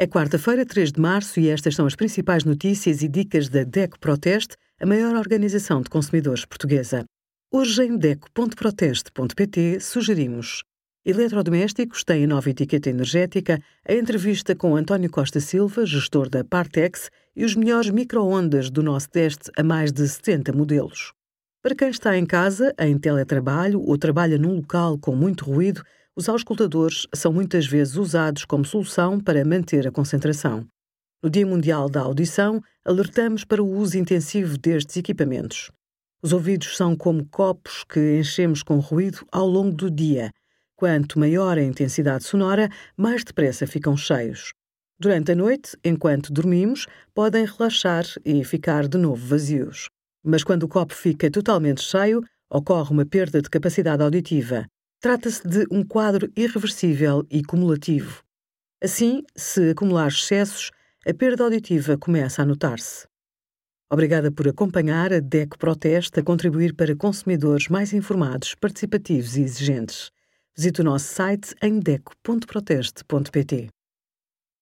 É quarta-feira, 3 de março, e estas são as principais notícias e dicas da DECO Proteste, a maior organização de consumidores portuguesa. Hoje, em DECO.proteste.pt, sugerimos Eletrodomésticos têm nova etiqueta energética, a entrevista com António Costa Silva, gestor da Partex, e os melhores micro-ondas do nosso teste a mais de 70 modelos. Para quem está em casa, em teletrabalho ou trabalha num local com muito ruído, os auscultadores são muitas vezes usados como solução para manter a concentração. No Dia Mundial da Audição, alertamos para o uso intensivo destes equipamentos. Os ouvidos são como copos que enchemos com ruído ao longo do dia. Quanto maior a intensidade sonora, mais depressa ficam cheios. Durante a noite, enquanto dormimos, podem relaxar e ficar de novo vazios. Mas quando o copo fica totalmente cheio, ocorre uma perda de capacidade auditiva. Trata-se de um quadro irreversível e cumulativo. Assim, se acumular excessos, a perda auditiva começa a notar-se. Obrigada por acompanhar a DECO Proteste a contribuir para consumidores mais informados, participativos e exigentes. Visite o nosso site em deco.proteste.pt.